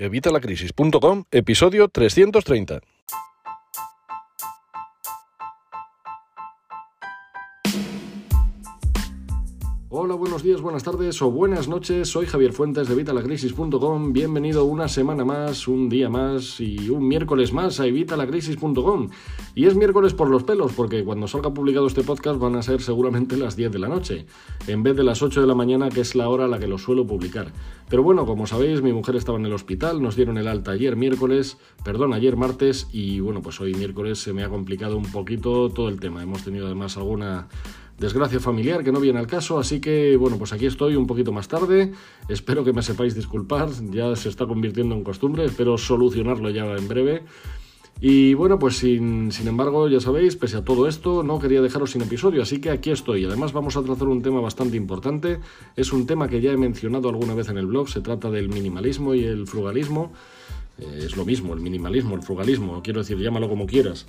Evitalacrisis.com, episodio 330. Hola, buenos días, buenas tardes o buenas noches. Soy Javier Fuentes de Evitalacrisis.com. Bienvenido una semana más, un día más y un miércoles más a Evitalacrisis.com. Y es miércoles por los pelos, porque cuando salga publicado este podcast van a ser seguramente las 10 de la noche, en vez de las 8 de la mañana, que es la hora a la que lo suelo publicar. Pero bueno, como sabéis, mi mujer estaba en el hospital, nos dieron el alta ayer miércoles, perdón, ayer martes, y bueno, pues hoy miércoles se me ha complicado un poquito todo el tema. Hemos tenido además alguna desgracia familiar que no viene al caso, así que bueno, pues aquí estoy un poquito más tarde, espero que me sepáis disculpar, ya se está convirtiendo en costumbre, espero solucionarlo ya en breve. Y bueno, pues sin, sin, embargo, ya sabéis, pese a todo esto, no quería dejaros sin episodio, así que aquí estoy. Además vamos a tratar un tema bastante importante, es un tema que ya he mencionado alguna vez en el blog, se trata del minimalismo y el frugalismo. Eh, es lo mismo, el minimalismo, el frugalismo, quiero decir, llámalo como quieras.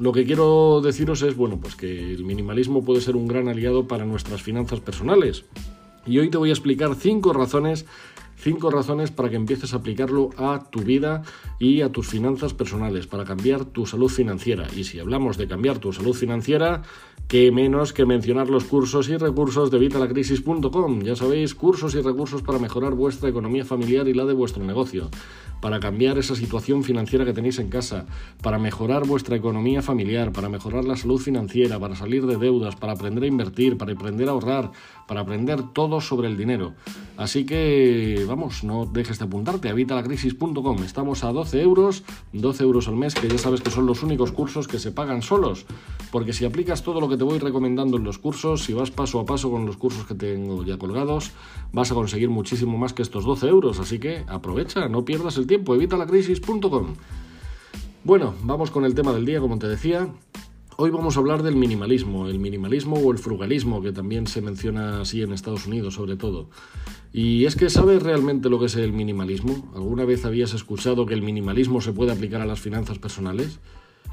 Lo que quiero deciros es, bueno, pues que el minimalismo puede ser un gran aliado para nuestras finanzas personales. Y hoy te voy a explicar cinco razones Cinco razones para que empieces a aplicarlo a tu vida y a tus finanzas personales, para cambiar tu salud financiera. Y si hablamos de cambiar tu salud financiera, qué menos que mencionar los cursos y recursos de vitalacrisis.com. Ya sabéis, cursos y recursos para mejorar vuestra economía familiar y la de vuestro negocio para cambiar esa situación financiera que tenéis en casa, para mejorar vuestra economía familiar, para mejorar la salud financiera, para salir de deudas, para aprender a invertir, para aprender a ahorrar, para aprender todo sobre el dinero. Así que, vamos, no dejes de apuntarte a vitalacrisis.com. Estamos a 12 euros, 12 euros al mes, que ya sabes que son los únicos cursos que se pagan solos. Porque si aplicas todo lo que te voy recomendando en los cursos, si vas paso a paso con los cursos que tengo ya colgados, vas a conseguir muchísimo más que estos 12 euros. Así que aprovecha, no pierdas el evitalacrisis.com. Bueno, vamos con el tema del día, como te decía. Hoy vamos a hablar del minimalismo, el minimalismo o el frugalismo, que también se menciona así en Estados Unidos sobre todo. Y es que ¿sabes realmente lo que es el minimalismo? ¿Alguna vez habías escuchado que el minimalismo se puede aplicar a las finanzas personales?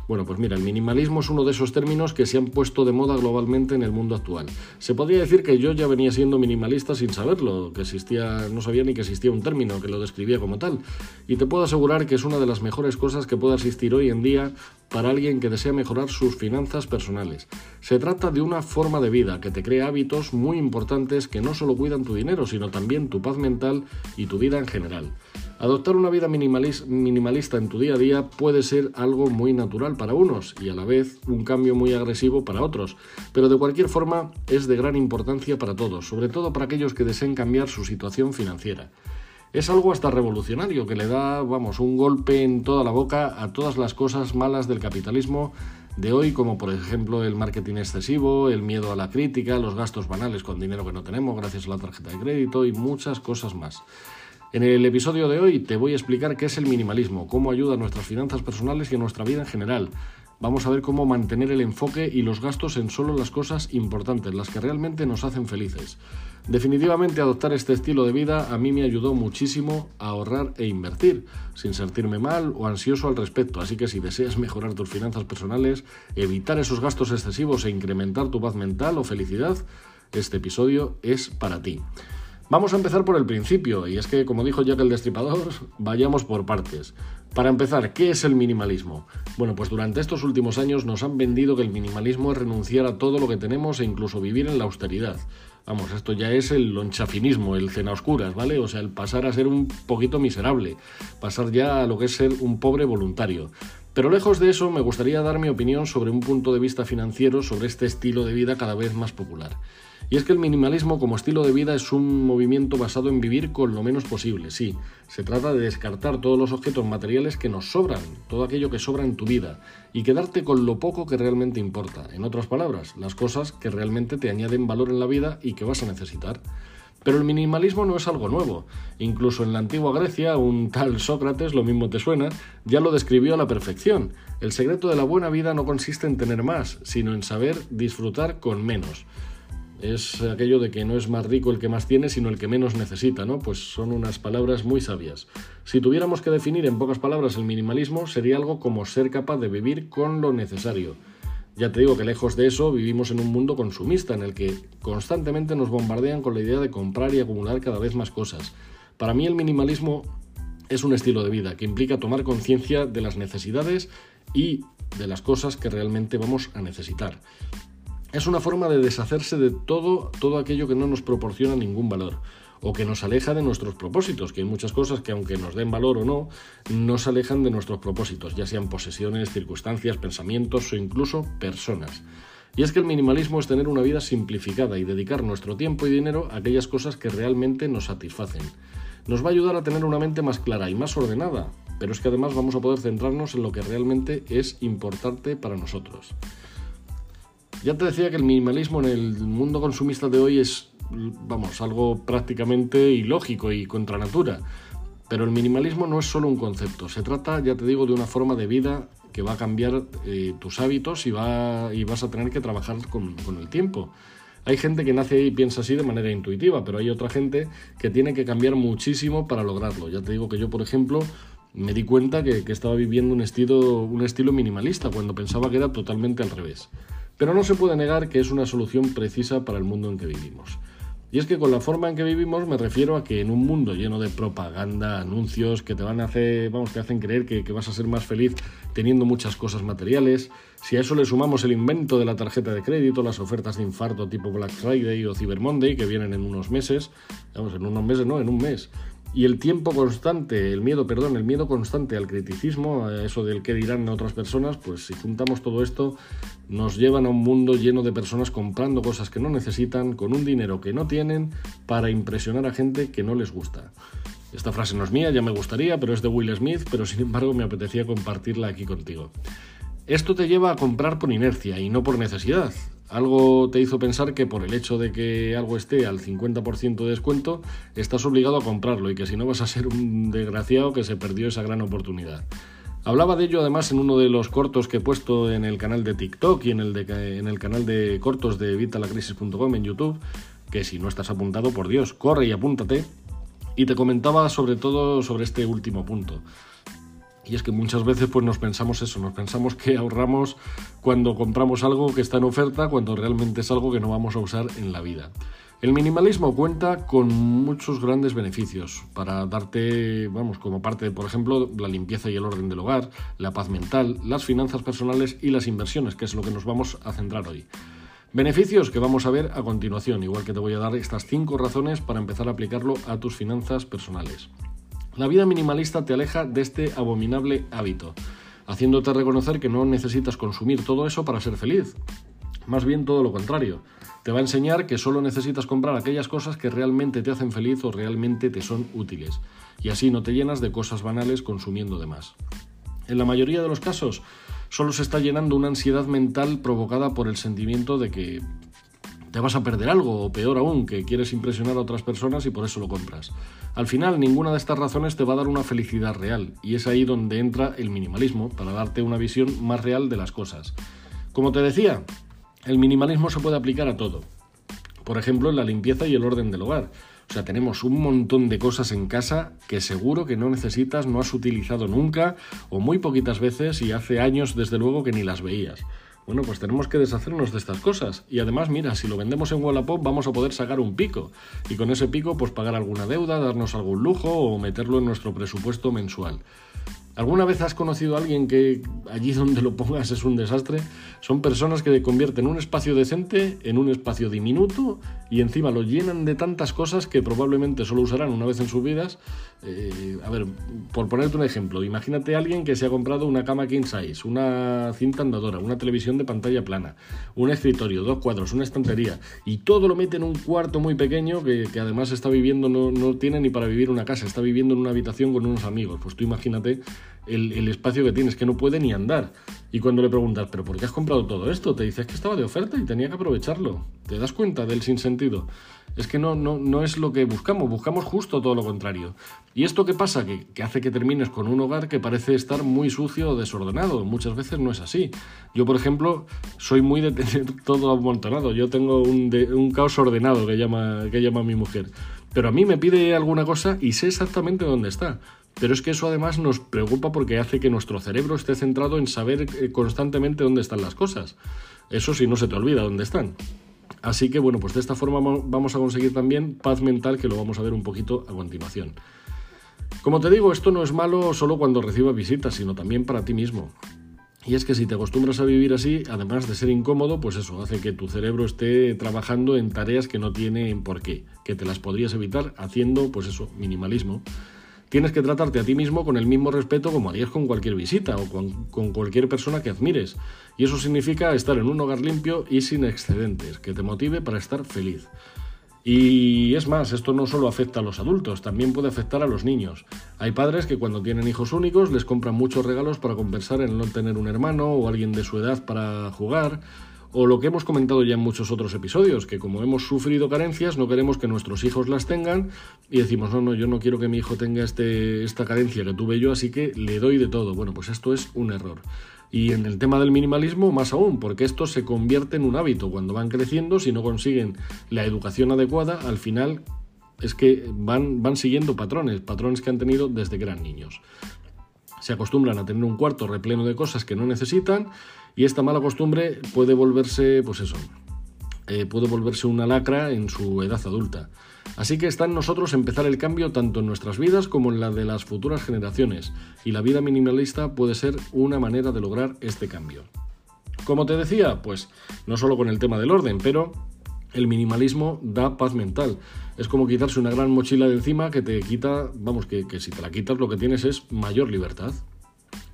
Bueno, pues mira, el minimalismo es uno de esos términos que se han puesto de moda globalmente en el mundo actual. Se podría decir que yo ya venía siendo minimalista sin saberlo, que existía, no sabía ni que existía un término que lo describía como tal. Y te puedo asegurar que es una de las mejores cosas que pueda existir hoy en día para alguien que desea mejorar sus finanzas personales. Se trata de una forma de vida que te crea hábitos muy importantes que no solo cuidan tu dinero, sino también tu paz mental y tu vida en general. Adoptar una vida minimalista en tu día a día puede ser algo muy natural para unos y a la vez un cambio muy agresivo para otros, pero de cualquier forma es de gran importancia para todos, sobre todo para aquellos que deseen cambiar su situación financiera. Es algo hasta revolucionario que le da, vamos, un golpe en toda la boca a todas las cosas malas del capitalismo de hoy, como por ejemplo el marketing excesivo, el miedo a la crítica, los gastos banales con dinero que no tenemos gracias a la tarjeta de crédito y muchas cosas más. En el episodio de hoy te voy a explicar qué es el minimalismo, cómo ayuda a nuestras finanzas personales y a nuestra vida en general. Vamos a ver cómo mantener el enfoque y los gastos en solo las cosas importantes, las que realmente nos hacen felices. Definitivamente adoptar este estilo de vida a mí me ayudó muchísimo a ahorrar e invertir, sin sentirme mal o ansioso al respecto, así que si deseas mejorar tus finanzas personales, evitar esos gastos excesivos e incrementar tu paz mental o felicidad, este episodio es para ti. Vamos a empezar por el principio, y es que, como dijo Jack el Destripador, vayamos por partes. Para empezar, ¿qué es el minimalismo? Bueno, pues durante estos últimos años nos han vendido que el minimalismo es renunciar a todo lo que tenemos e incluso vivir en la austeridad. Vamos, esto ya es el lonchafinismo, el cena oscuras, ¿vale? O sea, el pasar a ser un poquito miserable, pasar ya a lo que es ser un pobre voluntario. Pero lejos de eso, me gustaría dar mi opinión sobre un punto de vista financiero sobre este estilo de vida cada vez más popular. Y es que el minimalismo como estilo de vida es un movimiento basado en vivir con lo menos posible, sí. Se trata de descartar todos los objetos materiales que nos sobran, todo aquello que sobra en tu vida, y quedarte con lo poco que realmente importa. En otras palabras, las cosas que realmente te añaden valor en la vida y que vas a necesitar. Pero el minimalismo no es algo nuevo. Incluso en la antigua Grecia, un tal Sócrates, lo mismo te suena, ya lo describió a la perfección. El secreto de la buena vida no consiste en tener más, sino en saber disfrutar con menos es aquello de que no es más rico el que más tiene, sino el que menos necesita, ¿no? Pues son unas palabras muy sabias. Si tuviéramos que definir en pocas palabras el minimalismo, sería algo como ser capaz de vivir con lo necesario. Ya te digo que lejos de eso vivimos en un mundo consumista en el que constantemente nos bombardean con la idea de comprar y acumular cada vez más cosas. Para mí el minimalismo es un estilo de vida que implica tomar conciencia de las necesidades y de las cosas que realmente vamos a necesitar. Es una forma de deshacerse de todo, todo aquello que no nos proporciona ningún valor o que nos aleja de nuestros propósitos, que hay muchas cosas que aunque nos den valor o no, nos alejan de nuestros propósitos, ya sean posesiones, circunstancias, pensamientos o incluso personas. Y es que el minimalismo es tener una vida simplificada y dedicar nuestro tiempo y dinero a aquellas cosas que realmente nos satisfacen. Nos va a ayudar a tener una mente más clara y más ordenada, pero es que además vamos a poder centrarnos en lo que realmente es importante para nosotros. Ya te decía que el minimalismo en el mundo consumista de hoy es, vamos, algo prácticamente ilógico y contra natura. Pero el minimalismo no es solo un concepto, se trata, ya te digo, de una forma de vida que va a cambiar eh, tus hábitos y, va, y vas a tener que trabajar con, el tiempo. Hay gente que nace y piensa así de manera intuitiva, pero hay otra gente que tiene que cambiar muchísimo para lograrlo. Ya te digo que yo, por ejemplo, me di cuenta que, que estaba viviendo un estilo, un estilo minimalista cuando pensaba que era totalmente al revés. Pero no se puede negar que es una solución precisa para el mundo en que vivimos. Y es que con la forma en que vivimos me refiero a que en un mundo lleno de propaganda, anuncios que te van a hacer, vamos, te hacen creer que, que, vas a ser más feliz teniendo muchas cosas materiales, si a eso le sumamos el invento de la tarjeta de crédito, las ofertas de infarto tipo Black Friday o Cyber Monday que vienen en unos meses, vamos, en unos meses no, en un mes, y el tiempo constante, el miedo, perdón, el miedo constante al criticismo, a eso del qué dirán otras personas, pues si juntamos todo esto, nos llevan a un mundo lleno de personas comprando cosas que no necesitan, con un dinero que no tienen, para impresionar a gente que no les gusta. Esta frase no es mía, ya me gustaría, pero es de Will Smith, pero sin embargo me apetecía compartirla aquí contigo. Esto te lleva a comprar por inercia y no por necesidad. Algo te hizo pensar que por el hecho de que algo esté al 50% de descuento, estás obligado a comprarlo y que si no vas a ser un desgraciado que se perdió esa gran oportunidad. Hablaba de ello además en uno de los cortos que he puesto en el canal de TikTok y en el, de, en el canal de cortos de vitalacrisis.com en YouTube, que si no estás apuntado, por Dios, corre y apúntate. Y te comentaba sobre todo sobre este último punto. Y es que muchas veces pues nos pensamos eso, nos pensamos que ahorramos cuando compramos algo que está en oferta, cuando realmente es algo que no vamos a usar en la vida. El minimalismo cuenta con muchos grandes beneficios para darte, vamos, como parte de, por ejemplo, la limpieza y el orden del hogar, la paz mental, las finanzas personales y las inversiones, que es lo que nos vamos a centrar hoy. Beneficios que vamos a ver a continuación, igual que te voy a dar estas cinco razones para empezar a aplicarlo a tus finanzas personales. La vida minimalista te aleja de este abominable hábito, haciéndote reconocer que no necesitas consumir todo eso para ser feliz. Más bien todo lo contrario. Te va a enseñar que solo necesitas comprar aquellas cosas que realmente te hacen feliz o realmente te son útiles. Y así no te llenas de cosas banales consumiendo de más. En la mayoría de los casos, solo se está llenando una ansiedad mental provocada por el sentimiento de que te vas a perder algo, o peor aún, que quieres impresionar a otras personas y por eso lo compras. Al final, ninguna de estas razones te va a dar una felicidad real, y es ahí donde entra el minimalismo, para darte una visión más real de las cosas. Como te decía, el minimalismo se puede aplicar a todo. Por ejemplo, en la limpieza y el orden del hogar. O sea, tenemos un montón de cosas en casa que seguro que no necesitas, no has utilizado nunca o muy poquitas veces y hace años desde luego que ni las veías. Bueno, pues tenemos que deshacernos de estas cosas. Y además, mira, si lo vendemos en Wallapop vamos a poder sacar un pico. Y con ese pico, pues pagar alguna deuda, darnos algún lujo o meterlo en nuestro presupuesto mensual. ¿Alguna vez has conocido a alguien que allí donde lo pongas es un desastre? Son personas que convierten un espacio decente en un espacio diminuto y encima lo llenan de tantas cosas que probablemente solo usarán una vez en sus vidas. Eh, a ver, por ponerte un ejemplo, imagínate a alguien que se ha comprado una cama king size, una cinta andadora, una televisión de pantalla plana, un escritorio, dos cuadros, una estantería y todo lo mete en un cuarto muy pequeño que, además está viviendo, no, no tiene ni para vivir una casa, está viviendo en una habitación con unos amigos. Pues tú imagínate el, espacio que tienes, que no puede ni andar. Y cuando le preguntas, ¿pero por qué has comprado todo esto? Te dices que estaba de oferta y tenía que aprovecharlo. ¿Te das cuenta del sinsentido? Es que no, no, no es lo que buscamos, buscamos justo todo lo contrario. ¿Y esto qué pasa? Que, que, hace que termines con un hogar que parece estar muy sucio o desordenado. Muchas veces no es así. Yo, por ejemplo, soy muy de tener todo amontonado. Yo tengo un, un caos ordenado que llama, que llama mi mujer. Pero a mí me pide alguna cosa y sé exactamente dónde está. Pero es que eso además nos preocupa porque hace que nuestro cerebro esté centrado en saber eh, constantemente dónde están las cosas. Eso si no se te olvida dónde están. Así que bueno, pues de esta forma vamos a conseguir también paz mental que lo vamos a ver un poquito a continuación. Como te digo, esto no es malo solo cuando recibas visitas, sino también para ti mismo. Y es que si te acostumbras a vivir así, además de ser incómodo, pues eso hace que tu cerebro esté trabajando en tareas que no tienen por qué, que te las podrías evitar haciendo, pues eso, minimalismo. Tienes que tratarte a ti mismo con el mismo respeto como harías con cualquier visita o con, cualquier persona que admires. Y eso significa estar en un hogar limpio y sin excedentes, que te motive para estar feliz. Y es más, esto no solo afecta a los adultos, también puede afectar a los niños. Hay padres que cuando tienen hijos únicos les compran muchos regalos para compensar el no tener un hermano o alguien de su edad para jugar, o lo que hemos comentado ya en muchos otros episodios, que como hemos sufrido carencias no queremos que nuestros hijos las tengan y decimos, no, no, yo no quiero que mi hijo tenga este, esta carencia que tuve yo, así que le doy de todo. Bueno, pues esto es un error. Y en el tema del minimalismo, más aún, porque esto se convierte en un hábito. Cuando van creciendo, si no consiguen la educación adecuada, al final es que van, van siguiendo patrones, patrones que han tenido desde que eran niños. Se acostumbran a tener un cuarto repleno de cosas que no necesitan y esta mala costumbre puede volverse, pues eso, eh, puede volverse una lacra en su edad adulta. Así que está en nosotros empezar el cambio tanto en nuestras vidas como en la de las futuras generaciones, y la vida minimalista puede ser una manera de lograr este cambio. Como te decía, pues no solo con el tema del orden, pero el minimalismo da paz mental. Es como quitarse una gran mochila de encima que te quita, vamos, que, que si te la quitas lo que tienes es mayor libertad.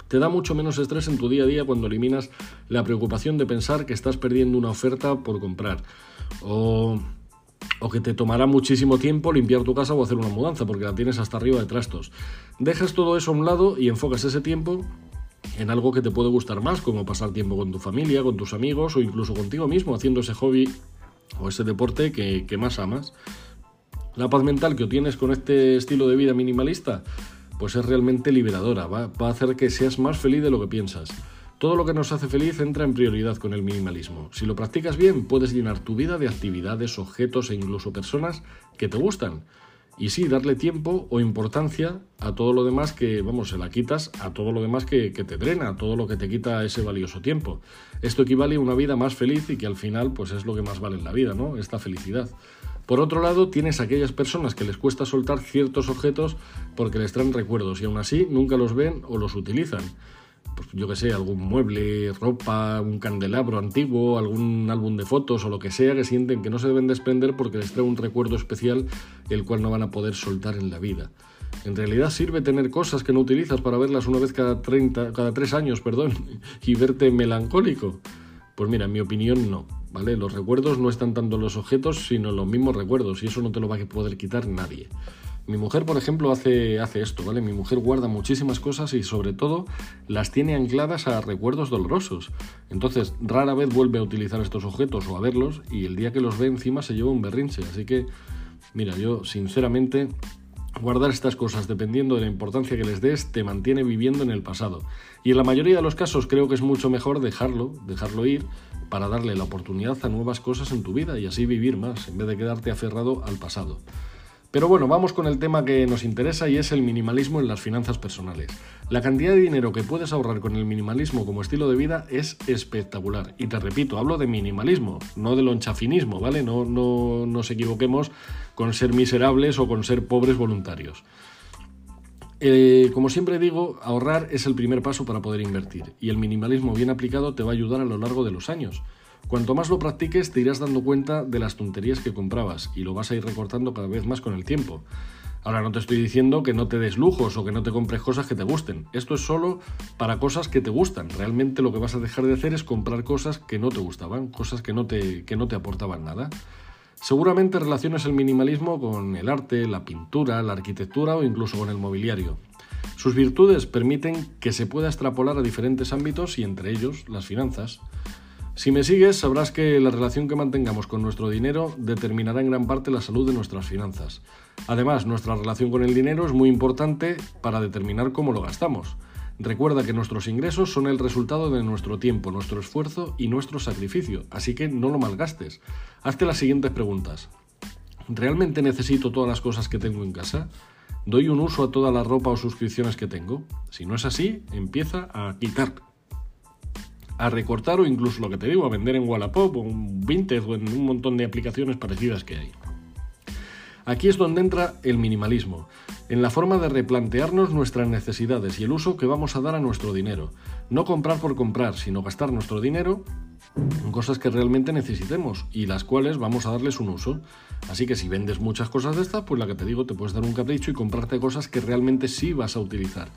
Te da mucho menos estrés en tu día a día cuando eliminas la preocupación de pensar que estás perdiendo una oferta por comprar. O o que te tomará muchísimo tiempo limpiar tu casa o hacer una mudanza porque la tienes hasta arriba de trastos. Dejas todo eso a un lado y enfocas ese tiempo en algo que te puede gustar más, como pasar tiempo con tu familia, con tus amigos o incluso contigo mismo haciendo ese hobby o ese deporte que, más amas. La paz mental que obtienes con este estilo de vida minimalista, pues es realmente liberadora, va a hacer que seas más feliz de lo que piensas. Todo lo que nos hace feliz entra en prioridad con el minimalismo. Si lo practicas bien, puedes llenar tu vida de actividades, objetos e incluso personas que te gustan. Y sí, darle tiempo o importancia a todo lo demás que, vamos, se la quitas a todo lo demás que, te drena, a todo lo que te quita ese valioso tiempo. Esto equivale a una vida más feliz y que al final, pues es lo que más vale en la vida, ¿no? Esta felicidad. Por otro lado, tienes aquellas personas que les cuesta soltar ciertos objetos porque les traen recuerdos y aún así nunca los ven o los utilizan pues yo que sé, algún mueble, ropa, un candelabro antiguo, algún álbum de fotos o lo que sea que sienten que no se deben desprender porque les trae un recuerdo especial el cual no van a poder soltar en la vida. En realidad sirve tener cosas que no utilizas para verlas una vez cada 30, cada tres años, perdón, y verte melancólico. Pues mira, en mi opinión no, ¿vale? Los recuerdos no están tanto en los objetos, sino en los mismos recuerdos, y eso no te lo va a poder quitar nadie. Mi mujer, por ejemplo, hace, esto, ¿vale? Mi mujer guarda muchísimas cosas y sobre todo las tiene ancladas a recuerdos dolorosos. Entonces, rara vez vuelve a utilizar estos objetos o a verlos y el día que los ve encima se lleva un berrinche. Así que, mira, yo sinceramente, guardar estas cosas dependiendo de la importancia que les des te mantiene viviendo en el pasado. Y en la mayoría de los casos creo que es mucho mejor dejarlo, dejarlo ir para darle la oportunidad a nuevas cosas en tu vida y así vivir más, en vez de quedarte aferrado al pasado. Pero bueno, vamos con el tema que nos interesa y es el minimalismo en las finanzas personales. La cantidad de dinero que puedes ahorrar con el minimalismo como estilo de vida es espectacular. Y te repito, hablo de minimalismo, no de lonchafinismo, ¿vale? No, no nos equivoquemos con ser miserables o con ser pobres voluntarios. Eh, como siempre digo, ahorrar es el primer paso para poder invertir y el minimalismo bien aplicado te va a ayudar a lo largo de los años. Cuanto más lo practiques, te irás dando cuenta de las tonterías que comprabas y lo vas a ir recortando cada vez más con el tiempo. Ahora no te estoy diciendo que no te des lujos o que no te compres cosas que te gusten. Esto es solo para cosas que te gustan. Realmente lo que vas a dejar de hacer es comprar cosas que no te gustaban, cosas que no te, que no te aportaban nada. Seguramente relaciones el minimalismo con el arte, la pintura, la arquitectura o incluso con el mobiliario. Sus virtudes permiten que se pueda extrapolar a diferentes ámbitos y entre ellos las finanzas. Si me sigues, sabrás que la relación que mantengamos con nuestro dinero determinará en gran parte la salud de nuestras finanzas. Además, nuestra relación con el dinero es muy importante para determinar cómo lo gastamos. Recuerda que nuestros ingresos son el resultado de nuestro tiempo, nuestro esfuerzo y nuestro sacrificio, así que no lo malgastes. Hazte las siguientes preguntas. ¿Realmente necesito todas las cosas que tengo en casa? ¿Doy un uso a toda la ropa o suscripciones que tengo? Si no es así, empieza a quitar a recortar o incluso lo que te digo, a vender en Wallapop o en Vinted o en un montón de aplicaciones parecidas que hay. Aquí es donde entra el minimalismo, en la forma de replantearnos nuestras necesidades y el uso que vamos a dar a nuestro dinero. No comprar por comprar, sino gastar nuestro dinero en cosas que realmente necesitemos y las cuales vamos a darles un uso. Así que si vendes muchas cosas de estas, pues la que te digo, te puedes dar un capricho y comprarte cosas que realmente sí vas a utilizar.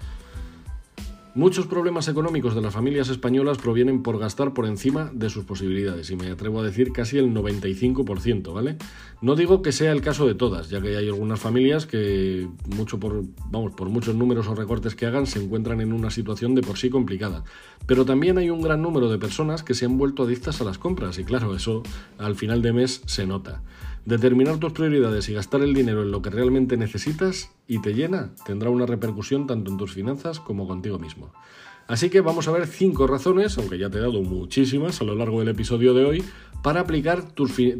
Muchos problemas económicos de las familias españolas provienen por gastar por encima de sus posibilidades, y me atrevo a decir casi el 95%, ¿vale? No digo que sea el caso de todas, ya que hay algunas familias que, mucho por, vamos, por muchos números o recortes que hagan, se encuentran en una situación de por sí complicada. Pero también hay un gran número de personas que se han vuelto adictas a las compras, y claro, eso al final de mes se nota. Determinar tus prioridades y gastar el dinero en lo que realmente necesitas y te llena tendrá una repercusión tanto en tus finanzas como contigo mismo. Así que vamos a ver cinco razones, aunque ya te he dado muchísimas a lo largo del episodio de hoy, para aplicar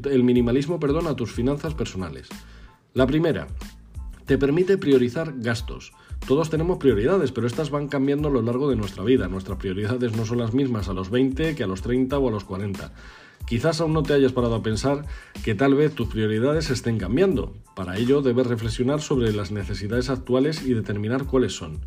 el minimalismo perdón, a tus finanzas personales. La primera, te permite priorizar gastos. Todos tenemos prioridades, pero estas van cambiando a lo largo de nuestra vida. Nuestras prioridades no son las mismas a los 20 que a los 30 o a los 40. Quizás aún no te hayas parado a pensar que tal vez tus prioridades estén cambiando. Para ello debes reflexionar sobre las necesidades actuales y determinar cuáles son.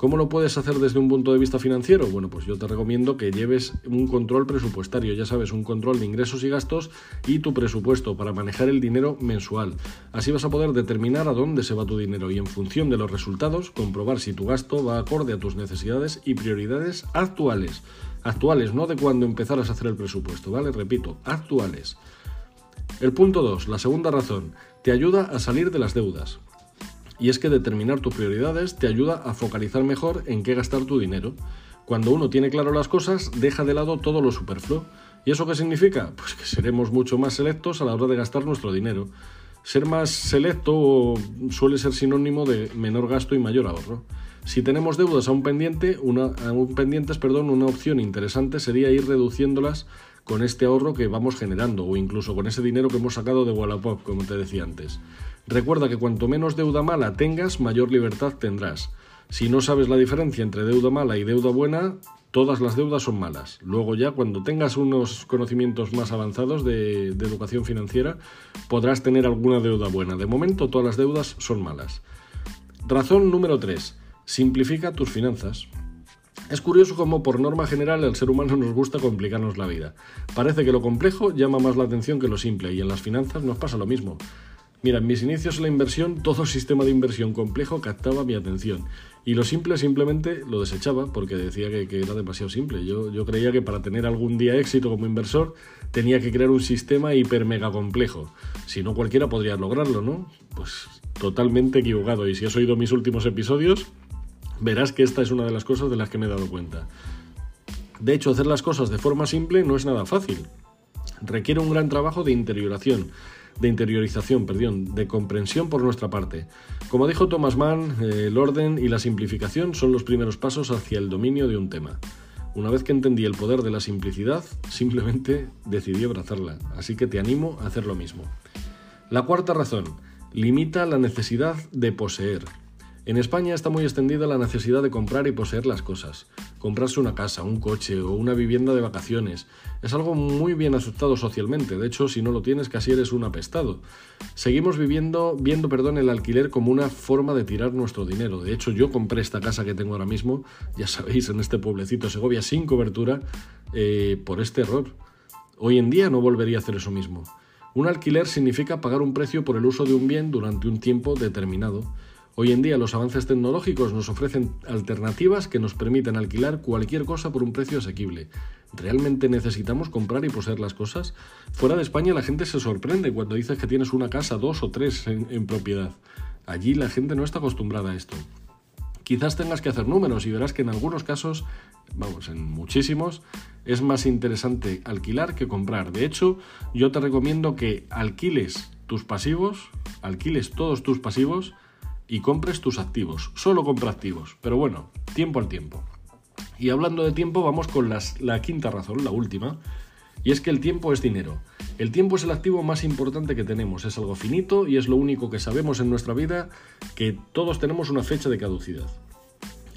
¿Cómo lo puedes hacer desde un punto de vista financiero? Bueno, pues yo te recomiendo que lleves un control presupuestario, ya sabes, un control de ingresos y gastos y tu presupuesto para manejar el dinero mensual. Así vas a poder determinar a dónde se va tu dinero y en función de los resultados comprobar si tu gasto va acorde a tus necesidades y prioridades actuales. Actuales, no de cuando empezaras a hacer el presupuesto, ¿vale? Repito, actuales. El punto 2, la segunda razón, te ayuda a salir de las deudas. Y es que determinar tus prioridades te ayuda a focalizar mejor en qué gastar tu dinero. Cuando uno tiene claro las cosas, deja de lado todo lo superfluo. ¿Y eso qué significa? Pues que seremos mucho más selectos a la hora de gastar nuestro dinero. Ser más selecto suele ser sinónimo de menor gasto y mayor ahorro. Si tenemos deudas aún, pendiente, una, aún pendientes, perdón, una opción interesante sería ir reduciéndolas con este ahorro que vamos generando o incluso con ese dinero que hemos sacado de Wallapop, como te decía antes. Recuerda que cuanto menos deuda mala tengas, mayor libertad tendrás. Si no sabes la diferencia entre deuda mala y deuda buena, todas las deudas son malas. Luego ya cuando tengas unos conocimientos más avanzados de, educación financiera, podrás tener alguna deuda buena. De momento todas las deudas son malas. Razón número 3. Simplifica tus finanzas. Es curioso cómo por norma general el ser humano nos gusta complicarnos la vida. Parece que lo complejo llama más la atención que lo simple y en las finanzas nos pasa lo mismo. Mira, en mis inicios en la inversión todo sistema de inversión complejo captaba mi atención y lo simple simplemente lo desechaba porque decía que, era demasiado simple. Yo, yo creía que para tener algún día éxito como inversor tenía que crear un sistema hiper mega complejo. Si no cualquiera podría lograrlo, ¿no? Pues totalmente equivocado y si has oído mis últimos episodios verás que esta es una de las cosas de las que me he dado cuenta. De hecho, hacer las cosas de forma simple no es nada fácil. Requiere un gran trabajo de interioración, de interiorización, perdón, de comprensión por nuestra parte. Como dijo Thomas Mann, eh, el orden y la simplificación son los primeros pasos hacia el dominio de un tema. Una vez que entendí el poder de la simplicidad, simplemente decidí abrazarla, así que te animo a hacer lo mismo. La cuarta razón, limita la necesidad de poseer. En España está muy extendida la necesidad de comprar y poseer las cosas. Comprarse una casa, un coche o una vivienda de vacaciones. Es algo muy bien aceptado socialmente, de hecho si no lo tienes casi eres un apestado. Seguimos viviendo, viendo perdón, el alquiler como una forma de tirar nuestro dinero. De hecho yo compré esta casa que tengo ahora mismo, ya sabéis, en este pueblecito Segovia sin cobertura, eh, por este error. Hoy en día no volvería a hacer eso mismo. Un alquiler significa pagar un precio por el uso de un bien durante un tiempo determinado. Hoy en día los avances tecnológicos nos ofrecen alternativas que nos permiten alquilar cualquier cosa por un precio asequible. ¿Realmente necesitamos comprar y poseer las cosas? Fuera de España la gente se sorprende cuando dices que tienes una casa, dos o tres en, en propiedad. Allí la gente no está acostumbrada a esto. Quizás tengas que hacer números y verás que en algunos casos, vamos, en muchísimos, es más interesante alquilar que comprar. De hecho, yo te recomiendo que alquiles tus pasivos, alquiles todos tus pasivos y compres tus activos. Solo compra activos. Pero bueno, tiempo al tiempo. Y hablando de tiempo, vamos con la quinta razón, la última. Y es que el tiempo es dinero. El tiempo es el activo más importante que tenemos. Es algo finito y es lo único que sabemos en nuestra vida que todos tenemos una fecha de caducidad.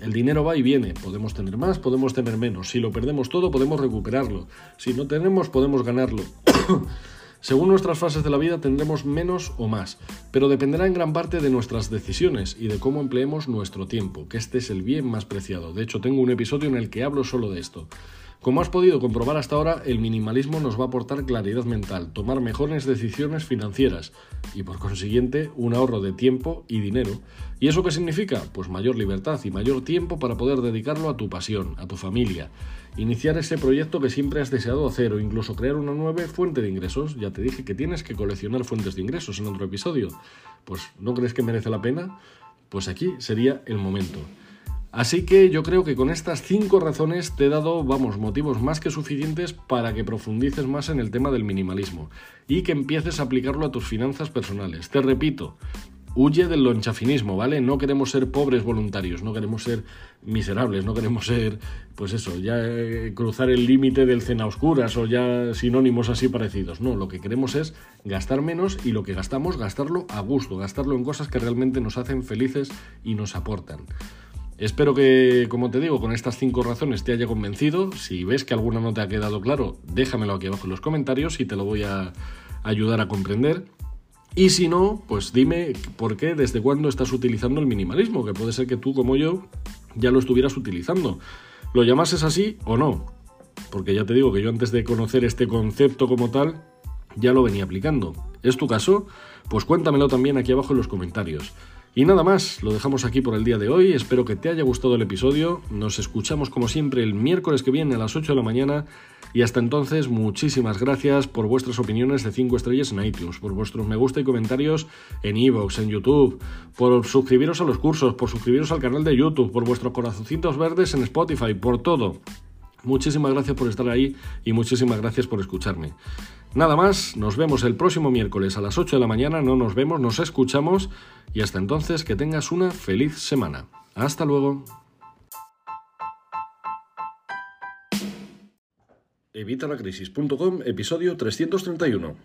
El dinero va y viene, podemos tener más, podemos tener menos. Si lo perdemos todo, podemos recuperarlo. Si no tenemos, podemos ganarlo. Según nuestras fases de la vida tendremos menos o más, pero dependerá en gran parte de nuestras decisiones y de cómo empleemos nuestro tiempo, que este es el bien más preciado. De hecho, tengo un episodio en el que hablo solo de esto. Como has podido comprobar hasta ahora, el minimalismo nos va a aportar claridad mental, tomar mejores decisiones financieras y por consiguiente un ahorro de tiempo y dinero. ¿Y eso qué significa? Pues mayor libertad y mayor tiempo para poder dedicarlo a tu pasión, a tu familia, iniciar ese proyecto que siempre has deseado hacer o incluso crear una nueva fuente de ingresos. Ya te dije que tienes que coleccionar fuentes de ingresos en otro episodio. Pues ¿no crees que merece la pena? Pues aquí sería el momento. Así que yo creo que con estas cinco razones te he dado, vamos, motivos más que suficientes para que profundices más en el tema del minimalismo y que empieces a aplicarlo a tus finanzas personales. Te repito, huye del lonchafinismo, ¿vale? No queremos ser pobres voluntarios, no queremos ser miserables, no queremos ser, pues eso, ya eh, cruzar el límite del cena oscuras o ya sinónimos así parecidos. No, lo que queremos es gastar menos y lo que gastamos, gastarlo a gusto, gastarlo en cosas que realmente nos hacen felices y nos aportan. Espero que, como te digo, con estas cinco razones te haya convencido. Si ves que alguna no te ha quedado claro, déjamelo aquí abajo en los comentarios y te lo voy a ayudar a comprender. Y si no, pues dime por qué, desde cuándo estás utilizando el minimalismo, que puede ser que tú como yo ya lo estuvieras utilizando. ¿Lo llamases así o no? Porque ya te digo que yo antes de conocer este concepto como tal, ya lo venía aplicando. ¿Es tu caso? Pues cuéntamelo también aquí abajo en los comentarios. Y nada más, lo dejamos aquí por el día de hoy. Espero que te haya gustado el episodio. Nos escuchamos como siempre el miércoles que viene a las 8 de la mañana. Y hasta entonces, muchísimas gracias por vuestras opiniones de 5 estrellas en iTunes, por vuestros me gusta y comentarios en iVoox, en YouTube, por suscribiros a los cursos, por suscribiros al canal de YouTube, por vuestros corazoncitos verdes en Spotify, por todo. Muchísimas gracias por estar ahí y muchísimas gracias por escucharme. Nada más, nos vemos el próximo miércoles a las 8 de la mañana, no nos vemos, nos escuchamos y hasta entonces que tengas una feliz semana. Hasta luego. Episodio 331.